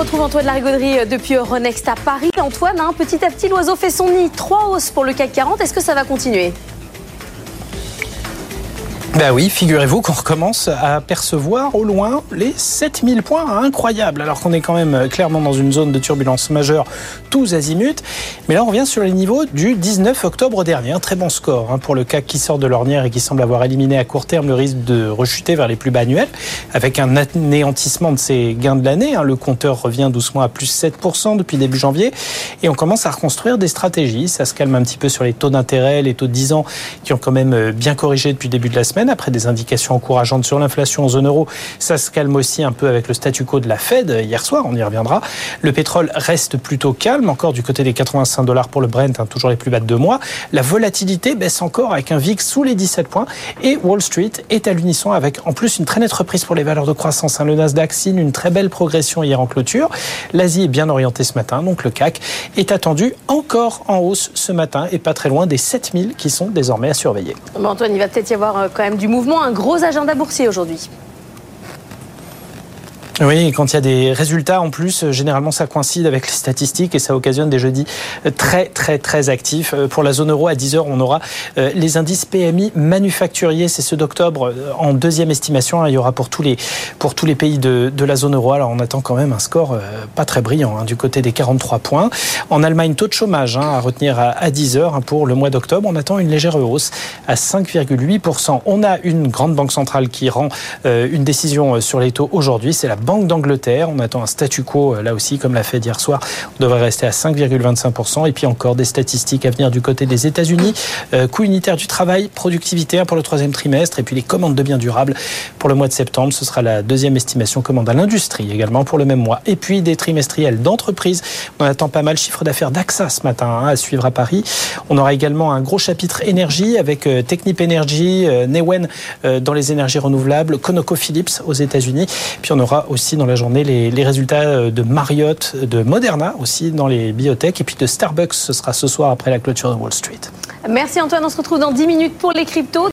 retrouve Antoine Larigauderie depuis Euronext à Paris. Antoine, hein, petit à petit, l'oiseau fait son nid. Trois hausses pour le CAC 40. Est-ce que ça va continuer? Ben oui, figurez-vous qu'on recommence à percevoir au loin les 7000 points incroyables, alors qu'on est quand même clairement dans une zone de turbulence majeure, tous azimuts. Mais là, on revient sur les niveaux du 19 octobre dernier. Un très bon score hein, pour le CAC qui sort de l'ornière et qui semble avoir éliminé à court terme le risque de rechuter vers les plus bas annuels, avec un anéantissement de ses gains de l'année. Hein. Le compteur revient doucement à plus 7% depuis début janvier. Et on commence à reconstruire des stratégies. Ça se calme un petit peu sur les taux d'intérêt, les taux de 10 ans qui ont quand même bien corrigé depuis début de la semaine après des indications encourageantes sur l'inflation en zone euro. Ça se calme aussi un peu avec le statu quo de la Fed hier soir, on y reviendra. Le pétrole reste plutôt calme, encore du côté des 85 dollars pour le Brent, hein, toujours les plus bas de deux mois. La volatilité baisse encore avec un VIX sous les 17 points et Wall Street est à l'unisson avec en plus une très nette reprise pour les valeurs de croissance. Hein. Le Nasdaq signe une très belle progression hier en clôture. L'Asie est bien orientée ce matin, donc le CAC est attendu encore en hausse ce matin et pas très loin des 7000 qui sont désormais à surveiller. Antoine, il va peut-être y avoir euh, quand même du mouvement, un gros agenda boursier aujourd'hui. Oui, quand il y a des résultats en plus, euh, généralement ça coïncide avec les statistiques et ça occasionne des jeudis euh, très très très actifs. Euh, pour la zone euro, à 10h, on aura les indices PMI manufacturiers, c'est ceux d'octobre en deuxième estimation. Il y aura pour tous les, pour tous les pays de, de la zone euro. Alors on attend quand même un score pas très brillant hein, du côté des 43 points. En Allemagne, taux de chômage hein, à retenir à, 10h hein, pour le mois d'octobre. On attend une légère hausse à 5,8%. On a une grande banque centrale qui rend une décision sur les taux aujourd'hui. C'est la Banque d'Angleterre. On attend un statu quo euh, là aussi, comme l'a fait hier soir. On devrait rester à 5,25%. Et puis encore des statistiques à venir du côté des États-Unis. Euh, coût unitaire du travail, productivité pour le troisième trimestre. Et puis les commandes de biens durables pour le mois de septembre. Ce sera la deuxième estimation commande à l'industrie également pour le même mois. Et puis des trimestriels d'entreprise. On attend pas mal chiffre d'affaires d'AXA ce matin hein, à suivre à Paris. On aura également un gros chapitre énergie avec euh, Technip Energy, Newen dans les énergies renouvelables, ConocoPhillips aux États-Unis. Puis on aura aussi aussi dans la journée les, résultats euh, de Marriott, de Moderna aussi dans les biotech et puis de Starbucks. Ce sera ce soir après la clôture de Wall Street. Merci Antoine, on se retrouve dans 10 minutes pour les cryptos.